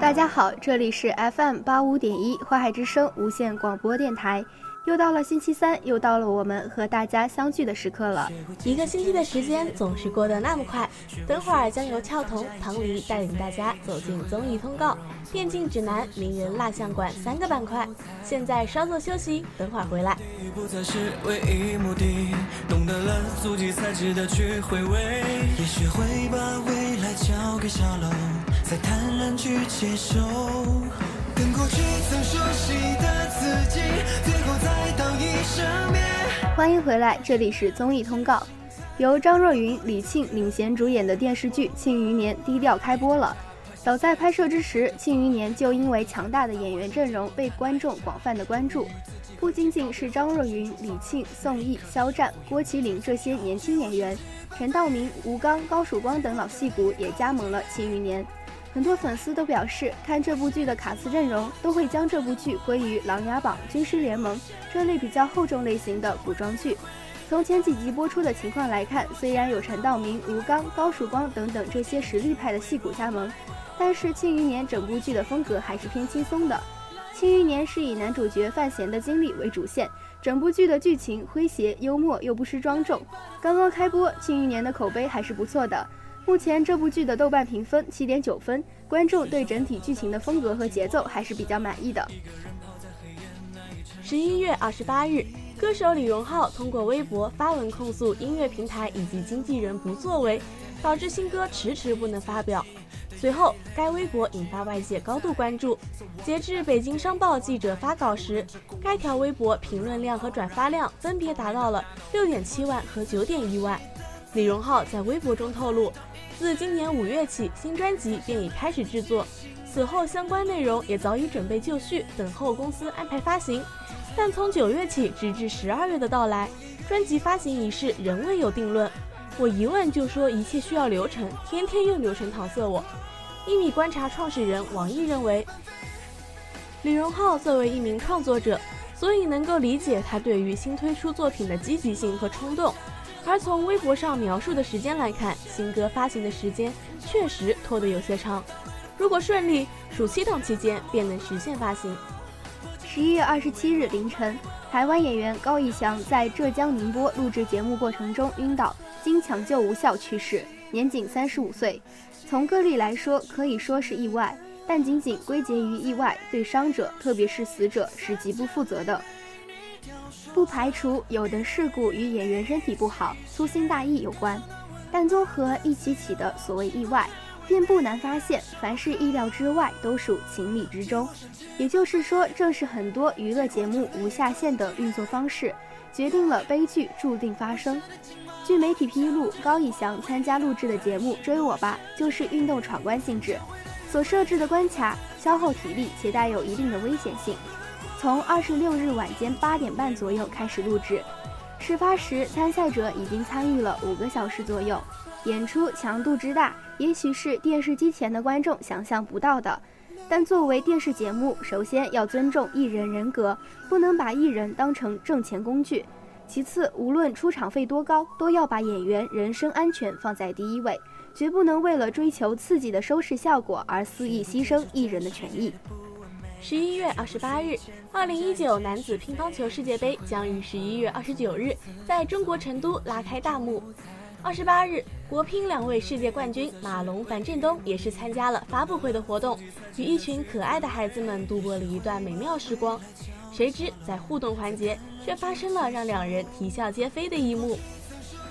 大家好，这里是 FM 八五点一花海之声无线广播电台。又到了星期三，又到了我们和大家相聚的时刻了。一个星期的时间总是过得那么快，等会儿将由俏彤、唐黎带领大家走进综艺通告、电竞指南、名人蜡像馆三个板块。现在稍作休息，等会儿回来。不再是唯一目的，懂得了足迹才值得去回味，也学会把未来交给小楼，再坦然去接受。跟过去曾熟悉的自己，最后再道一声别。欢迎回来，这里是综艺通告。由张若昀、李沁领衔主演的电视剧《庆余年》低调开播了。早在拍摄之时，《庆余年》就因为强大的演员阵容被观众广泛的关注。不仅仅是张若昀、李沁、宋轶、肖战、郭麒麟这些年轻演员，陈道明、吴刚、高曙光等老戏骨也加盟了《庆余年》。很多粉丝都表示，看这部剧的卡司阵容，都会将这部剧归于《琅琊榜》《军师联盟》这类比较厚重类型的古装剧。从前几集播出的情况来看，虽然有陈道明、吴刚、高曙光等等这些实力派的戏骨加盟，但是《庆余年》整部剧的风格还是偏轻松的。《庆余年》是以男主角范闲的经历为主线，整部剧的剧情诙谐幽默又不失庄重。刚刚开播，《庆余年》的口碑还是不错的。目前这部剧的豆瓣评分七点九分，观众对整体剧情的风格和节奏还是比较满意的。十一月二十八日，歌手李荣浩通过微博发文控诉音乐平台以及经纪人不作为，导致新歌迟迟不能发表。随后，该微博引发外界高度关注。截至北京商报记者发稿时，该条微博评论量和转发量分别达到了六点七万和九点一万。李荣浩在微博中透露。自今年五月起，新专辑便已开始制作，此后相关内容也早已准备就绪，等候公司安排发行。但从九月起，直至十二月的到来，专辑发行仪式仍未有定论。我一问就说一切需要流程，天天用流程搪塞我。一米观察创始人王毅认为，李荣浩作为一名创作者，所以能够理解他对于新推出作品的积极性和冲动。而从微博上描述的时间来看，新歌发行的时间确实拖得有些长。如果顺利，暑期档期间便能实现发行。十一月二十七日凌晨，台湾演员高以翔在浙江宁波录制节目过程中晕倒，经抢救无效去世，年仅三十五岁。从个例来说，可以说是意外，但仅仅归结于意外，对伤者，特别是死者，是极不负责的。不排除有的事故与演员身体不好、粗心大意有关，但综合一起起的所谓意外，便不难发现，凡是意料之外，都属情理之中。也就是说，正是很多娱乐节目无下限的运作方式，决定了悲剧注定发生。据媒体披露，高以翔参加录制的节目《追我吧》就是运动闯关性质，所设置的关卡消耗体力且带有一定的危险性。从二十六日晚间八点半左右开始录制，事发时参赛者已经参与了五个小时左右，演出强度之大，也许是电视机前的观众想象不到的。但作为电视节目，首先要尊重艺人人格，不能把艺人当成挣钱工具；其次，无论出场费多高，都要把演员人身安全放在第一位，绝不能为了追求刺激的收视效果而肆意牺牲艺人的权益。十一月二十八日，二零一九男子乒乓球世界杯将于十一月二十九日在中国成都拉开大幕。二十八日，国乒两位世界冠军马龙、樊振东也是参加了发布会的活动，与一群可爱的孩子们度过了一段美妙时光。谁知在互动环节，却发生了让两人啼笑皆非的一幕。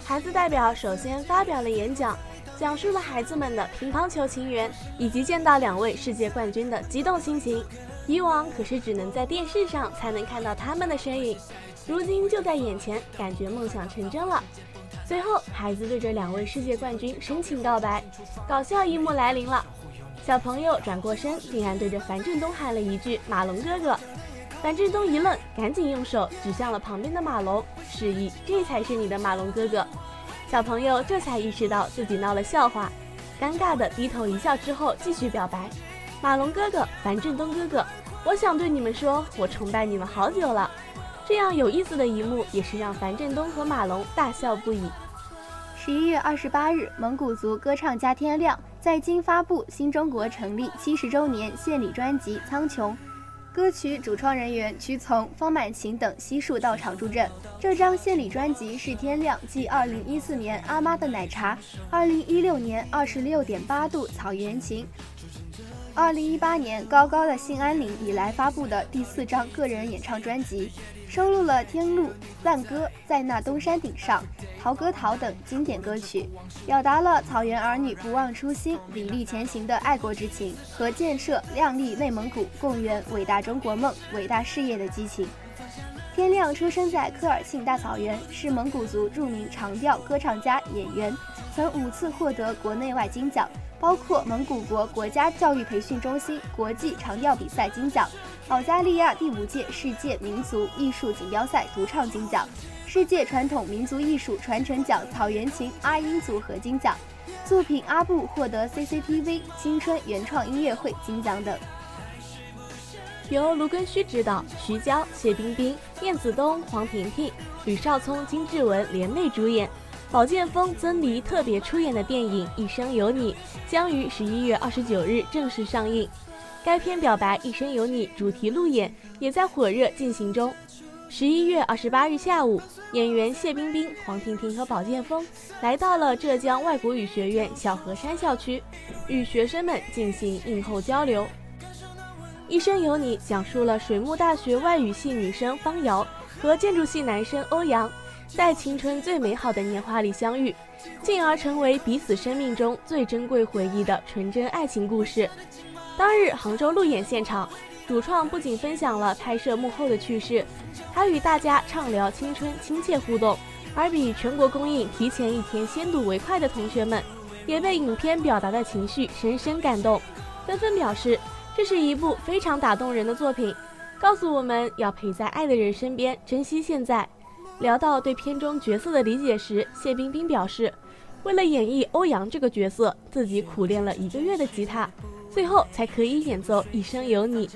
孩子代表首先发表了演讲。讲述了孩子们的乒乓球情缘，以及见到两位世界冠军的激动心情。以往可是只能在电视上才能看到他们的身影，如今就在眼前，感觉梦想成真了。随后，孩子对着两位世界冠军深情告白，搞笑一幕来临了。小朋友转过身，竟然对着樊振东喊了一句“马龙哥哥”。樊振东一愣，赶紧用手指向了旁边的马龙，示意这才是你的马龙哥哥。小朋友这才意识到自己闹了笑话，尴尬的低头一笑之后，继续表白：“马龙哥哥，樊振东哥哥，我想对你们说，我崇拜你们好久了。”这样有意思的一幕，也是让樊振东和马龙大笑不已。十一月二十八日，蒙古族歌唱家天亮在京发布新中国成立七十周年献礼专辑《苍穹》。歌曲主创人员屈从、方满琴等悉数到场助阵。这张献礼专辑是天亮继二零一四年《阿妈的奶茶》、二零一六年《二十六点八度草原情》、二零一八年《高高的兴安岭》以来发布的第四张个人演唱专辑。收录了《天路》《赞歌》《在那东山顶上》《陶歌陶》等经典歌曲，表达了草原儿女不忘初心、砥砺前行的爱国之情和建设亮丽内蒙古、共圆伟大中国梦、伟大事业的激情。天亮出生在科尔沁大草原，是蒙古族著名长调歌唱家、演员，曾五次获得国内外金奖。包括蒙古国国家教育培训中心国际长调比赛金奖、保加利亚第五届世界民族艺术锦标赛独唱金奖、世界传统民族艺术传承奖草原情阿英组合金奖，作品《阿布》获得 CCTV 青春原创音乐会金奖等。由卢庚戌执导，徐娇、谢冰冰、燕子冬、黄婷婷、吕少聪、金志文联袂主演。宝剑锋、曾黎特别出演的电影《一生有你》将于十一月二十九日正式上映。该片表白“一生有你”主题路演也在火热进行中。十一月二十八日下午，演员谢冰冰、黄婷婷和宝剑锋来到了浙江外国语学院小河山校区，与学生们进行映后交流。《一生有你》讲述了水木大学外语系女生方瑶和建筑系男生欧阳。在青春最美好的年华里相遇，进而成为彼此生命中最珍贵回忆的纯真爱情故事。当日杭州路演现场，主创不仅分享了拍摄幕后的趣事，还与大家畅聊青春，亲切互动。而比全国公映提前一天先睹为快的同学们，也被影片表达的情绪深深感动，纷纷表示这是一部非常打动人的作品，告诉我们要陪在爱的人身边，珍惜现在。聊到对片中角色的理解时，谢冰冰表示，为了演绎欧阳这个角色，自己苦练了一个月的吉他，最后才可以演奏《一生有你》。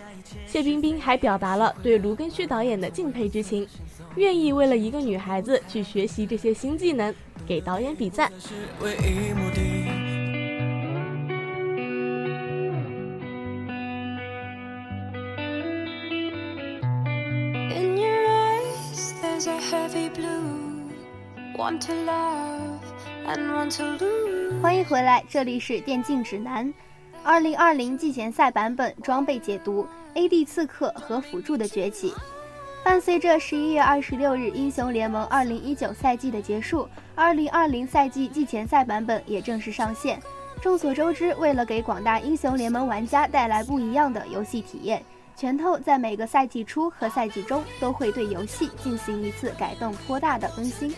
谢冰冰还表达了对卢庚戌导演的敬佩之情，愿意为了一个女孩子去学习这些新技能，给导演比赞。Heavy blue want to love and want to do 欢迎回来，这里是电竞指南。二零二零季前赛版本装备解读：AD 刺客和辅助的崛起。伴随着十一月二十六日英雄联盟二零一九赛季的结束，二零二零赛季季前赛版本也正式上线。众所周知，为了给广大英雄联盟玩家带来不一样的游戏体验。拳头在每个赛季初和赛季中都会对游戏进行一次改动颇大的更新，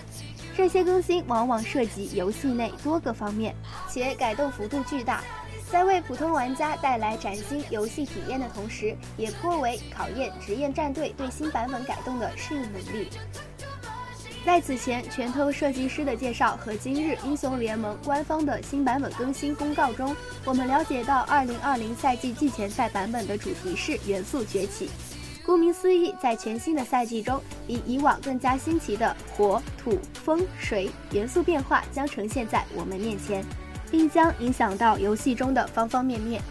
这些更新往往涉及游戏内多个方面，且改动幅度巨大，在为普通玩家带来崭新游戏体验的同时，也颇为考验职业战队对新版本改动的适应能力。在此前，拳头设计师的介绍和今日英雄联盟官方的新版本更新公告中，我们了解到，2020赛季季前赛版本的主题是元素崛起。顾名思义，在全新的赛季中，比以往更加新奇的火、土、风、水元素变化将呈现在我们面前，并将影响到游戏中的方方面面。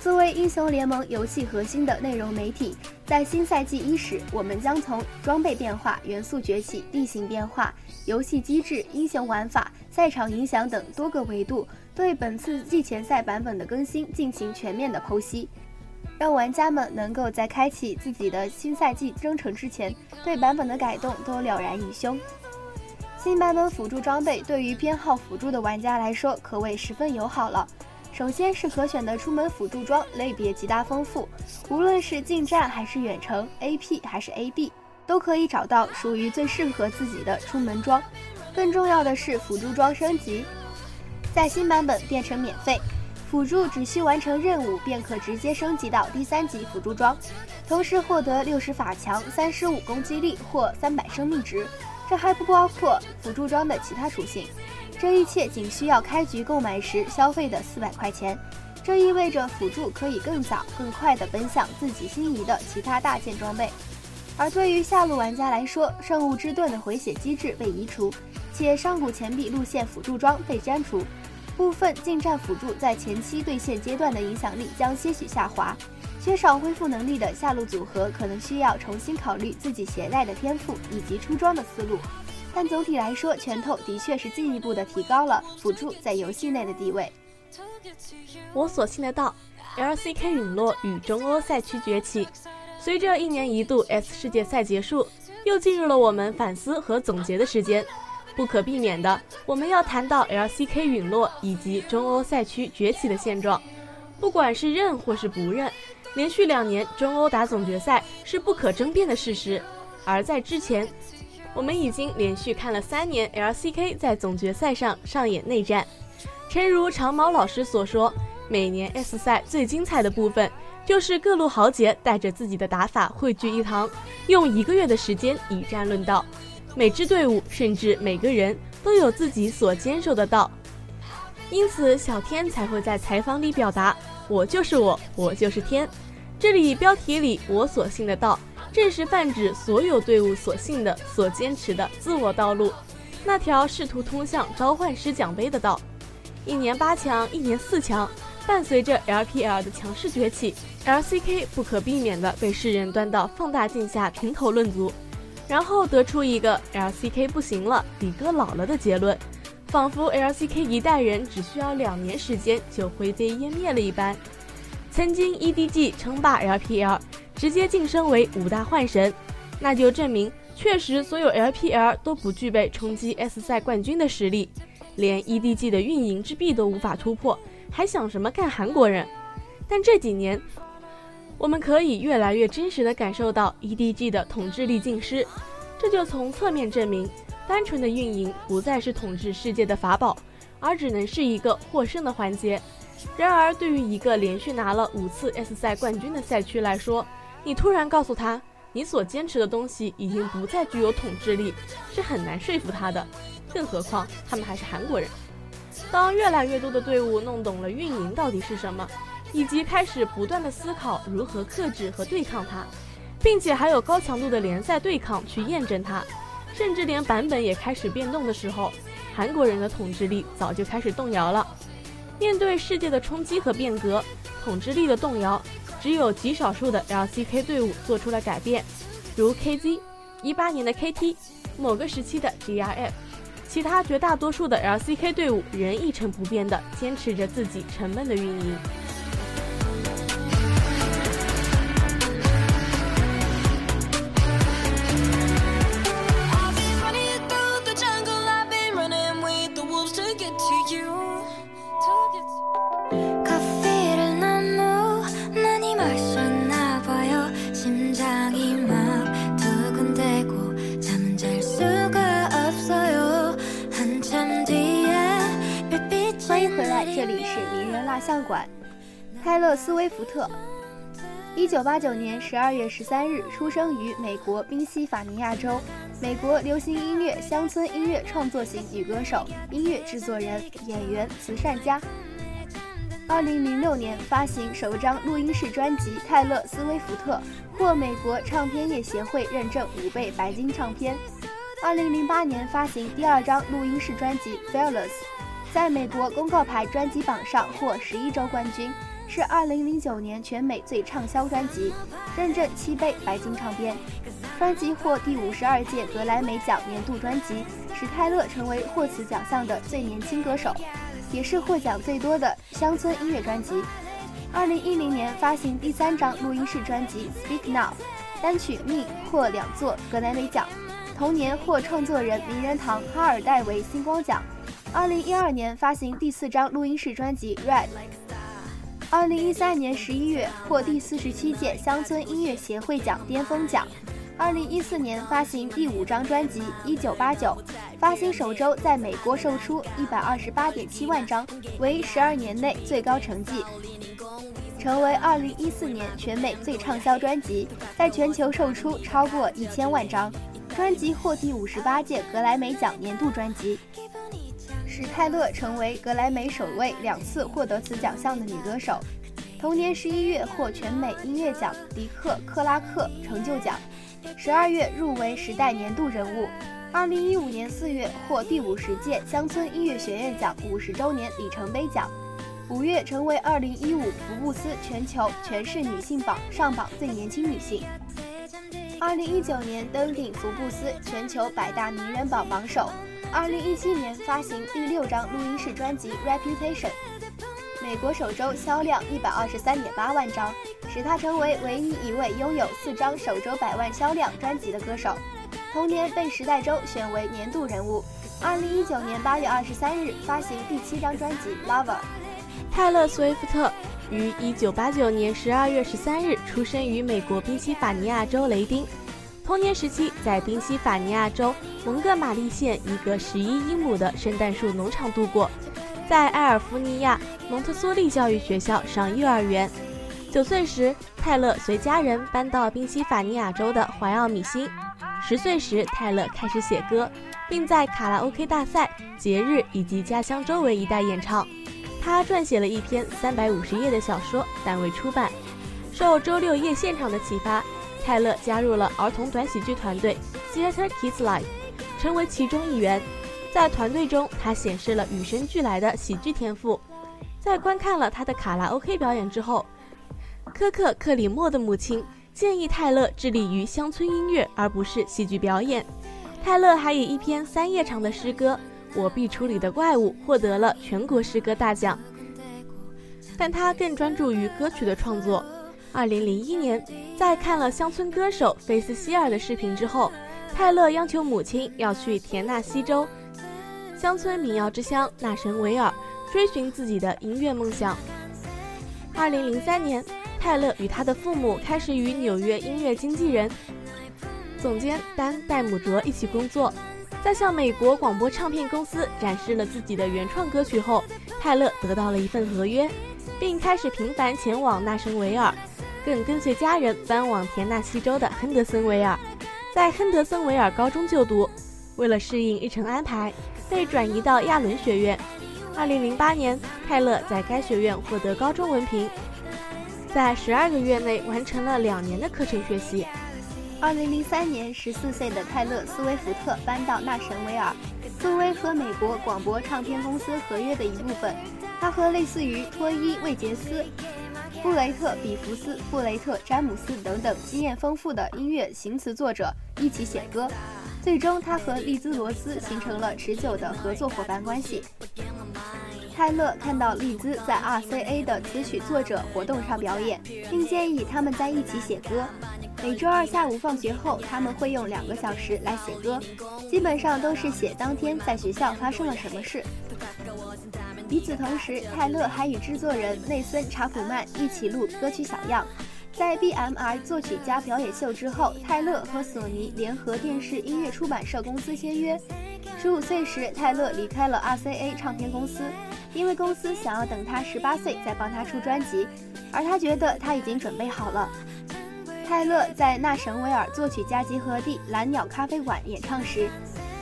作为英雄联盟游戏核心的内容媒体，在新赛季伊始，我们将从装备变化、元素崛起、地形变化、游戏机制、英雄玩法、赛场影响等多个维度，对本次季前赛版本的更新进行全面的剖析，让玩家们能够在开启自己的新赛季征程之前，对版本的改动都了然于胸。新版本辅助装备对于偏好辅助的玩家来说，可谓十分友好了。首先是可选的出门辅助装类别极大丰富，无论是近战还是远程，AP 还是 AD，都可以找到属于最适合自己的出门装。更重要的是辅助装升级，在新版本变成免费，辅助只需完成任务便可直接升级到第三级辅助装，同时获得六十法强、三十五攻击力或三百生命值。这还不包括辅助装的其他属性。这一切仅需要开局购买时消费的四百块钱，这意味着辅助可以更早、更快地奔向自己心仪的其他大件装备。而对于下路玩家来说，圣物之盾的回血机制被移除，且上古钱币路线辅助装被删除，部分近战辅助在前期对线阶段的影响力将些许下滑。缺少恢复能力的下路组合可能需要重新考虑自己携带的天赋以及出装的思路。但总体来说，拳头的确是进一步的提高了辅助在游戏内的地位。我所信的道，LCK 陨落与中欧赛区崛起。随着一年一度 S 世界赛结束，又进入了我们反思和总结的时间。不可避免的，我们要谈到 LCK 陨落以及中欧赛区崛起的现状。不管是认或是不认，连续两年中欧打总决赛是不可争辩的事实。而在之前，我们已经连续看了三年 LCK 在总决赛上上演内战。诚如长毛老师所说，每年 S 赛最精彩的部分，就是各路豪杰带着自己的打法汇聚一堂，用一个月的时间以战论道。每支队伍甚至每个人都有自己所坚守的道，因此小天才会在采访里表达：“我就是我，我就是天。”这里标题里“我所信的道”。正是泛指所有队伍所信的、所坚持的自我道路，那条试图通向召唤师奖杯的道。一年八强，一年四强，伴随着 LPL 的强势崛起，LCK 不可避免地被世人端到放大镜下评头论足，然后得出一个 LCK 不行了，李哥老了的结论，仿佛 LCK 一代人只需要两年时间就灰飞烟灭了一般。曾经 EDG 称霸 LPL。直接晋升为五大幻神，那就证明确实所有 LPL 都不具备冲击 S 赛冠军的实力，连 EDG 的运营之壁都无法突破，还想什么干韩国人？但这几年，我们可以越来越真实的感受到 EDG 的统治力尽失，这就从侧面证明，单纯的运营不再是统治世界的法宝，而只能是一个获胜的环节。然而，对于一个连续拿了五次 S 赛冠军的赛区来说，你突然告诉他，你所坚持的东西已经不再具有统治力，是很难说服他的。更何况他们还是韩国人。当越来越多的队伍弄懂了运营到底是什么，以及开始不断的思考如何克制和对抗它，并且还有高强度的联赛对抗去验证它，甚至连版本也开始变动的时候，韩国人的统治力早就开始动摇了。面对世界的冲击和变革，统治力的动摇。只有极少数的 LCK 队伍做出了改变，如 KZ，一八年的 KT，某个时期的 GRF，其他绝大多数的 LCK 队伍仍一成不变地坚持着自己沉闷的运营。泰勒·斯威夫特，一九八九年十二月十三日出生于美国宾夕法尼亚州，美国流行音乐、乡村音乐创作型女歌手、音乐制作人、演员、慈善家。二零零六年发行首张录音室专辑《泰勒·斯威夫特》，获美国唱片业协会认证五倍白金唱片。二零零八年发行第二张录音室专辑《Fearless》。在美国公告牌专辑榜上获十一周冠军，是二零零九年全美最畅销专辑，认证七倍白金唱片。专辑获第五十二届格莱美奖年度专辑，使泰勒成为获此奖项的最年轻歌手，也是获奖最多的乡村音乐专辑。二零一零年发行第三张录音室专辑《Speak Now》，单曲《Me》获两座格莱美奖，同年获创作人名人堂哈尔戴维星光奖。二零一二年发行第四张录音室专辑《Red》。二零一三年十一月获第四十七届乡村音乐协会奖巅峰奖。二零一四年发行第五张专辑《一九八九》，发行首周在美国售出一百二十八点七万张，为十二年内最高成绩，成为二零一四年全美最畅销专辑，在全球售出超过一千万张。专辑获第五十八届格莱美奖年度专辑。使泰勒成为格莱美首位两次获得此奖项的女歌手。同年十一月获全美音乐奖迪克·克拉克成就奖，十二月入围时代年度人物。二零一五年四月获第五十届乡村音乐学院奖五十周年里程碑奖，五月成为二零一五福布斯全球全市女性榜上榜最年轻女性。二零一九年登顶福布斯全球百大名人榜榜首。二零一七年发行第六张录音室专辑《Reputation》，美国首周销量一百二十三点八万张，使她成为唯一一位拥有四张首周百万销量专辑的歌手。同年被《时代周》选为年度人物。二零一九年八月二十三日发行第七张专辑《Lover》。泰勒·斯威夫特于一九八九年十二月十三日出生于美国宾夕法尼亚州雷丁。童年时期在宾夕法尼亚州蒙哥马利县一个十一英亩的圣诞树农场度过，在埃尔夫尼亚蒙特梭利教育学校上幼儿园。九岁时，泰勒随家人搬到宾夕法尼亚州的怀奥米辛。十岁时，泰勒开始写歌，并在卡拉 OK 大赛、节日以及家乡周围一带演唱。他撰写了一篇三百五十页的小说，但未出版。受周六夜现场的启发，泰勒加入了儿童短喜剧团队 Theater Kids Live，成为其中一员。在团队中，他显示了与生俱来的喜剧天赋。在观看了他的卡拉 OK 表演之后，科克·克里默的母亲。建议泰勒致力于乡村音乐，而不是戏剧表演。泰勒还以一篇三页长的诗歌《我壁橱里的怪物》获得了全国诗歌大奖。但他更专注于歌曲的创作。二零零一年，在看了乡村歌手菲斯希尔的视频之后，泰勒央求母亲要去田纳西州乡村民谣之乡纳什维尔，追寻自己的音乐梦想。二零零三年。泰勒与他的父母开始与纽约音乐经纪人、总监丹·戴姆卓一起工作。在向美国广播唱片公司展示了自己的原创歌曲后，泰勒得到了一份合约，并开始频繁前往纳什维尔，更跟随家人搬往田纳西州的亨德森维尔，在亨德森维尔高中就读。为了适应日程安排，被转移到亚伦学院。2008年，泰勒在该学院获得高中文凭。在十二个月内完成了两年的课程学习。二零零三年，十四岁的泰勒·斯威夫特搬到纳什维尔，作为和美国广播唱片公司合约的一部分，他和类似于托伊·魏杰斯、布雷特·比弗斯、布雷特·詹姆斯等等经验丰富的音乐行词作者一起写歌。最终，他和利兹·罗斯形成了持久的合作伙伴关系。泰勒看到利兹在 RCA 的词曲作者活动上表演，并建议他们在一起写歌。每周二下午放学后，他们会用两个小时来写歌，基本上都是写当天在学校发生了什么事。与此同时，泰勒还与制作人内森·查普曼一起录歌曲《小样》。在 BMI 作曲家表演秀之后，泰勒和索尼联合电视音乐出版社公司签约。十五岁时，泰勒离开了 RCA 唱片公司。因为公司想要等他十八岁再帮他出专辑，而他觉得他已经准备好了。泰勒在纳什维尔作曲家集合地蓝鸟咖啡馆演唱时，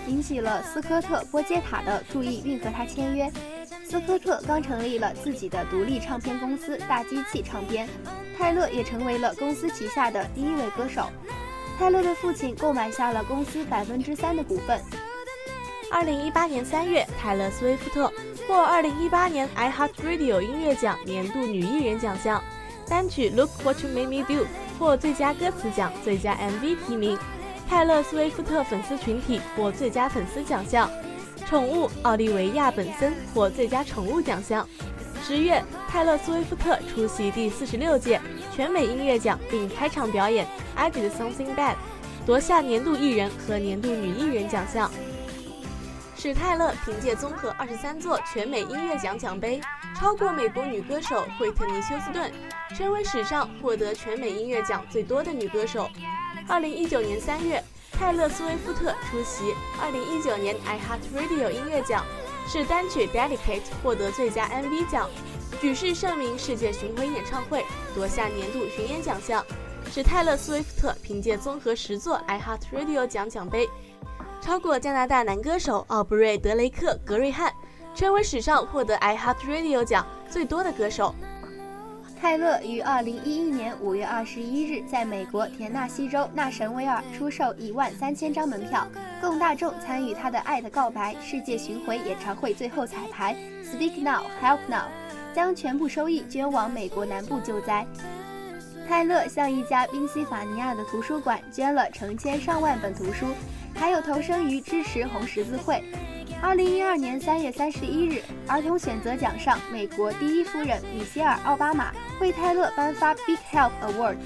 引起了斯科特·波杰塔的注意，并和他签约。斯科特刚成立了自己的独立唱片公司大机器唱片，泰勒也成为了公司旗下的第一位歌手。泰勒的父亲购买下了公司百分之三的股份。二零一八年三月，泰勒·斯威夫特。获2018年 iHeartRadio 音乐奖年度女艺人奖项，单曲《Look What You Made Me Do》获最佳歌词奖、最佳 MV 提名。泰勒·斯威夫特粉丝群体获最佳粉丝奖项，宠物奥利维亚·本森获最佳宠物奖项。十月，泰勒·斯威夫特出席第四十六届全美音乐奖，并开场表演《I Did Something Bad》，夺下年度艺人和年度女艺人奖项。史泰勒凭借综合二十三座全美音乐奖奖杯，超过美国女歌手惠特尼·休斯顿，成为史上获得全美音乐奖最多的女歌手。二零一九年三月，泰勒·斯威夫特出席二零一九年 iHeartRadio 音乐奖，是单曲《Delicate》获得最佳 MV 奖，举世盛名世界巡回演唱会夺下年度巡演奖项。是泰勒·斯威夫特凭借综合十座 iHeartRadio 奖奖杯。超过加拿大男歌手奥布瑞德雷克格瑞汉，成为史上获得 iHeartRadio 奖最多的歌手。泰勒于二零一一年五月二十一日在美国田纳西州纳什维尔出售一万三千张门票，供大众参与他的《爱的告白》世界巡回演唱会最后彩排《Speak Now, Help Now》，将全部收益捐往美国南部救灾。泰勒向一家宾夕法尼亚的图书馆捐了成千上万本图书，还有投身于支持红十字会。二零一二年三月三十一日，儿童选择奖上，美国第一夫人米歇尔·奥巴马为泰勒颁发 Big Help Awards，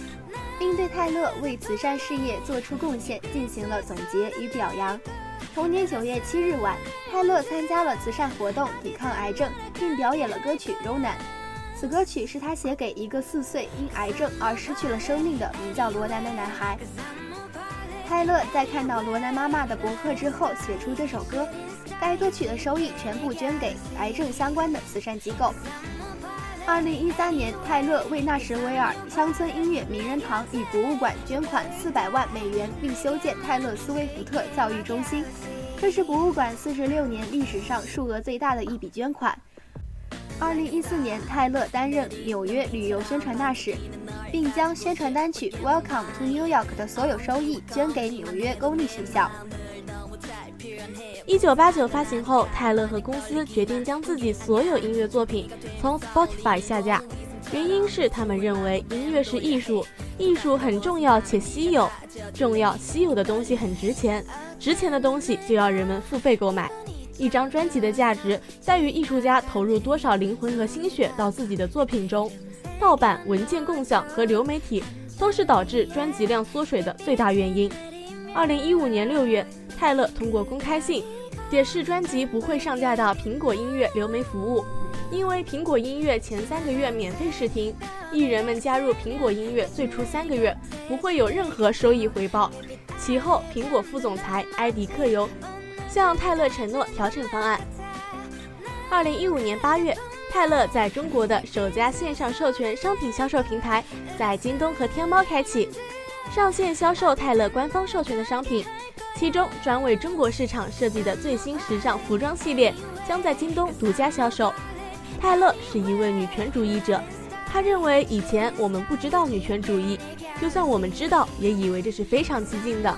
并对泰勒为慈善事业做出贡献进行了总结与表扬。同年九月七日晚，泰勒参加了慈善活动，抵抗癌症，并表演了歌曲《Ronan》。此歌曲是他写给一个四岁因癌症而失去了生命的名叫罗南的男孩。泰勒在看到罗南妈妈的博客之后，写出这首歌。该歌曲的收益全部捐给癌症相关的慈善机构。二零一三年，泰勒为纳什维尔乡村音乐名人堂与博物馆捐款四百万美元，并修建泰勒斯威夫特教育中心。这是博物馆四十六年历史上数额最大的一笔捐款。二零一四年，泰勒担任纽约旅游宣传大使，并将宣传单曲《Welcome to New York》的所有收益捐给纽约公立学校。一九八九发行后，泰勒和公司决定将自己所有音乐作品从 Spotify 下架，原因是他们认为音乐是艺术，艺术很重要且稀有，重要稀有的东西很值钱，值钱的东西就要人们付费购买。一张专辑的价值在于艺术家投入多少灵魂和心血到自己的作品中，盗版、文件共享和流媒体都是导致专辑量缩水的最大原因。二零一五年六月。泰勒通过公开信解释，专辑不会上架到苹果音乐流媒服务，因为苹果音乐前三个月免费试听，艺人们加入苹果音乐最初三个月不会有任何收益回报。其后，苹果副总裁埃迪克尤向泰勒承诺调整方案。二零一五年八月，泰勒在中国的首家线上授权商品销售平台在京东和天猫开启，上线销售泰勒官方授权的商品。其中，专为中国市场设计的最新时尚服装系列将在京东独家销售。泰勒是一位女权主义者，他认为以前我们不知道女权主义，就算我们知道，也以为这是非常激进的。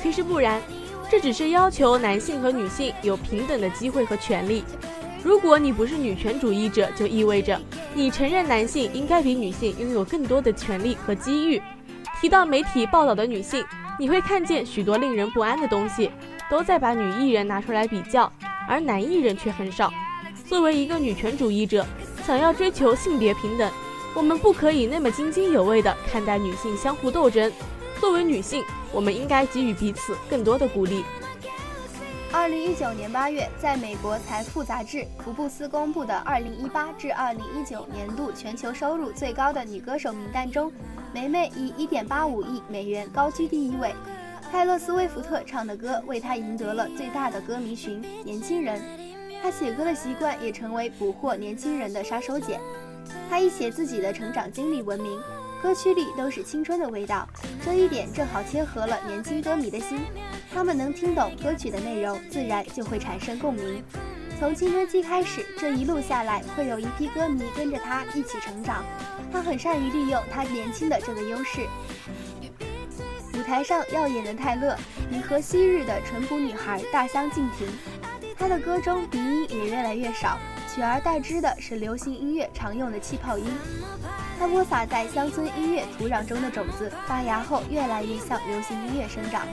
其实不然，这只是要求男性和女性有平等的机会和权利。如果你不是女权主义者，就意味着你承认男性应该比女性拥有更多的权利和机遇。提到媒体报道的女性。你会看见许多令人不安的东西，都在把女艺人拿出来比较，而男艺人却很少。作为一个女权主义者，想要追求性别平等，我们不可以那么津津有味地看待女性相互斗争。作为女性，我们应该给予彼此更多的鼓励。二零一九年八月，在美国财富杂志福布斯公布的二零一八至二零一九年度全球收入最高的女歌手名单中。梅梅以一点八五亿美元高居第一位，泰勒·斯威夫特唱的歌为她赢得了最大的歌迷群——年轻人。她写歌的习惯也成为捕获年轻人的杀手锏。她以写自己的成长经历闻名，歌曲里都是青春的味道，这一点正好切合了年轻歌迷的心。他们能听懂歌曲的内容，自然就会产生共鸣。从青春期开始，这一路下来，会有一批歌迷跟着他一起成长。他很善于利用他年轻的这个优势。舞台上耀眼的泰勒，与和昔日的淳朴女孩大相径庭。他的歌中鼻音也越来越少，取而代之的是流行音乐常用的气泡音。它播撒在乡村音乐土壤中的种子，发芽后越来越向流行音乐生长。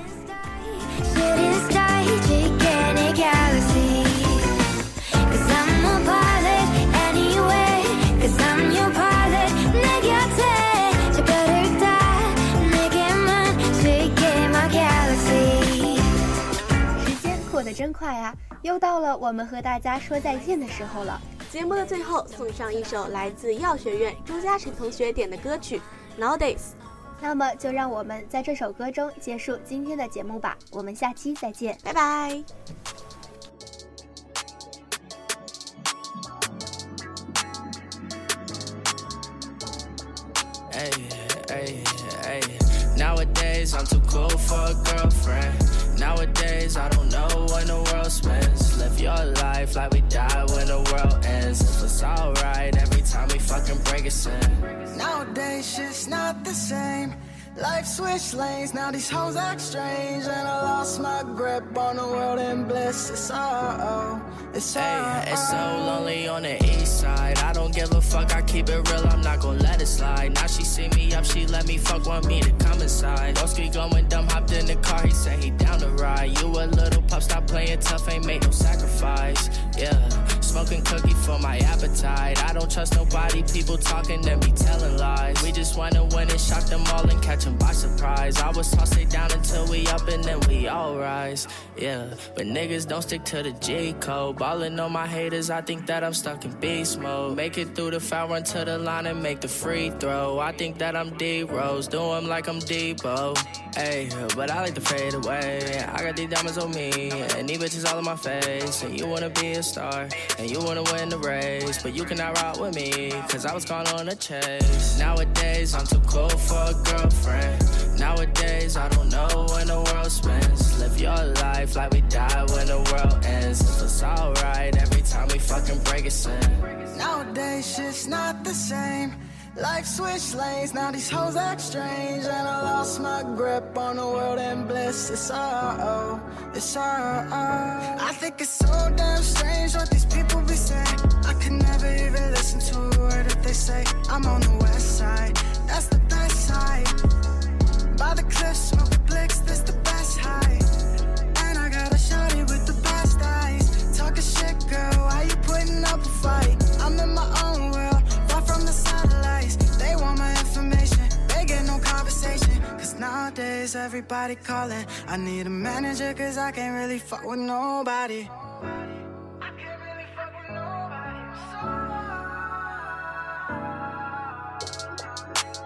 时间过得真快啊！又到了我们和大家说再见的时候了。节目的最后，送上一首来自药学院朱嘉诚同学点的歌曲《Nowadays》。那么，就让我们在这首歌中结束今天的节目吧。我们下期再见，拜拜。Nowadays I'm too cool for a girlfriend Nowadays, I don't know when the world spins. Live your life like we die when the world ends. If it's alright every time we fucking break a sin. Nowadays, shit's not the same. Life switched lanes, now these hoes act strange And I lost my grip on the world and bliss. It's all, it's Hey, uh, it's so oh. lonely on the east side. I don't give a fuck, I keep it real, I'm not gonna let it slide. Now she see me up, she let me fuck, want me to come inside. Broski going dumb, hopped in the car, he said he down to ride. You a little pup, stop playing tough, ain't make no sacrifice Yeah, smoking cookie for my appetite I don't trust nobody, people talking, then be telling lies We just wanna win and shock them all and catch them by surprise. I was tossed it down until we up and then we all rise. Yeah, but niggas don't stick to the G code. Ballin' on my haters, I think that I'm stuck in beast mode. Make it through the foul, run to the line and make the free throw. I think that I'm D Rose, do them like I'm Debo. Hey, but I like to fade away. I got these diamonds on me, and these bitches all in my face. And you wanna be a star, and you wanna win the race. But you cannot ride with me, cause I was caught on a chase. Nowadays, I'm too cool for a girlfriend. Nowadays, I don't know when the world spins. Live your life like we die when the world ends. If it's alright every time we fucking break a sin. Nowadays, shit's not the same. Life switched lanes, now these hoes act strange And I lost my grip on the world and bliss. It's all, it's all I think it's so damn strange what these people be saying. I could never even listen to a word that they say. I'm on the west side, that's the best side. By the cliffs, smoking blicks, this the best high And I got a shawty with the best eyes. Talking shit, girl, why you putting up a fight? I'm in my own world, far from the satellites Nowadays everybody calling. I need a manager cause I can't really fuck with nobody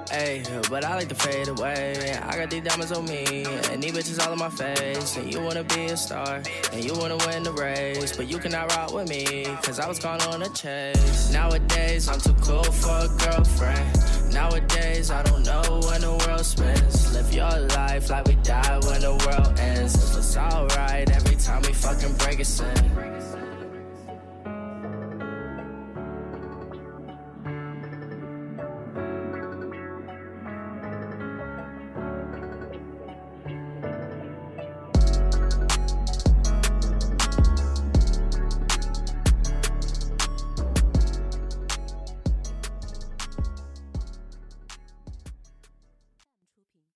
Hey, but I like to fade away. I got these diamonds on me, and these bitches all in my face. And you wanna be a star, and you wanna win the race. But you cannot ride with me, cause I was gone on a chase. Nowadays, I'm too cool for a girlfriend. Nowadays, I don't know when the world spins. Live your life like we die when the world ends. If it's alright every time we fucking break a sin.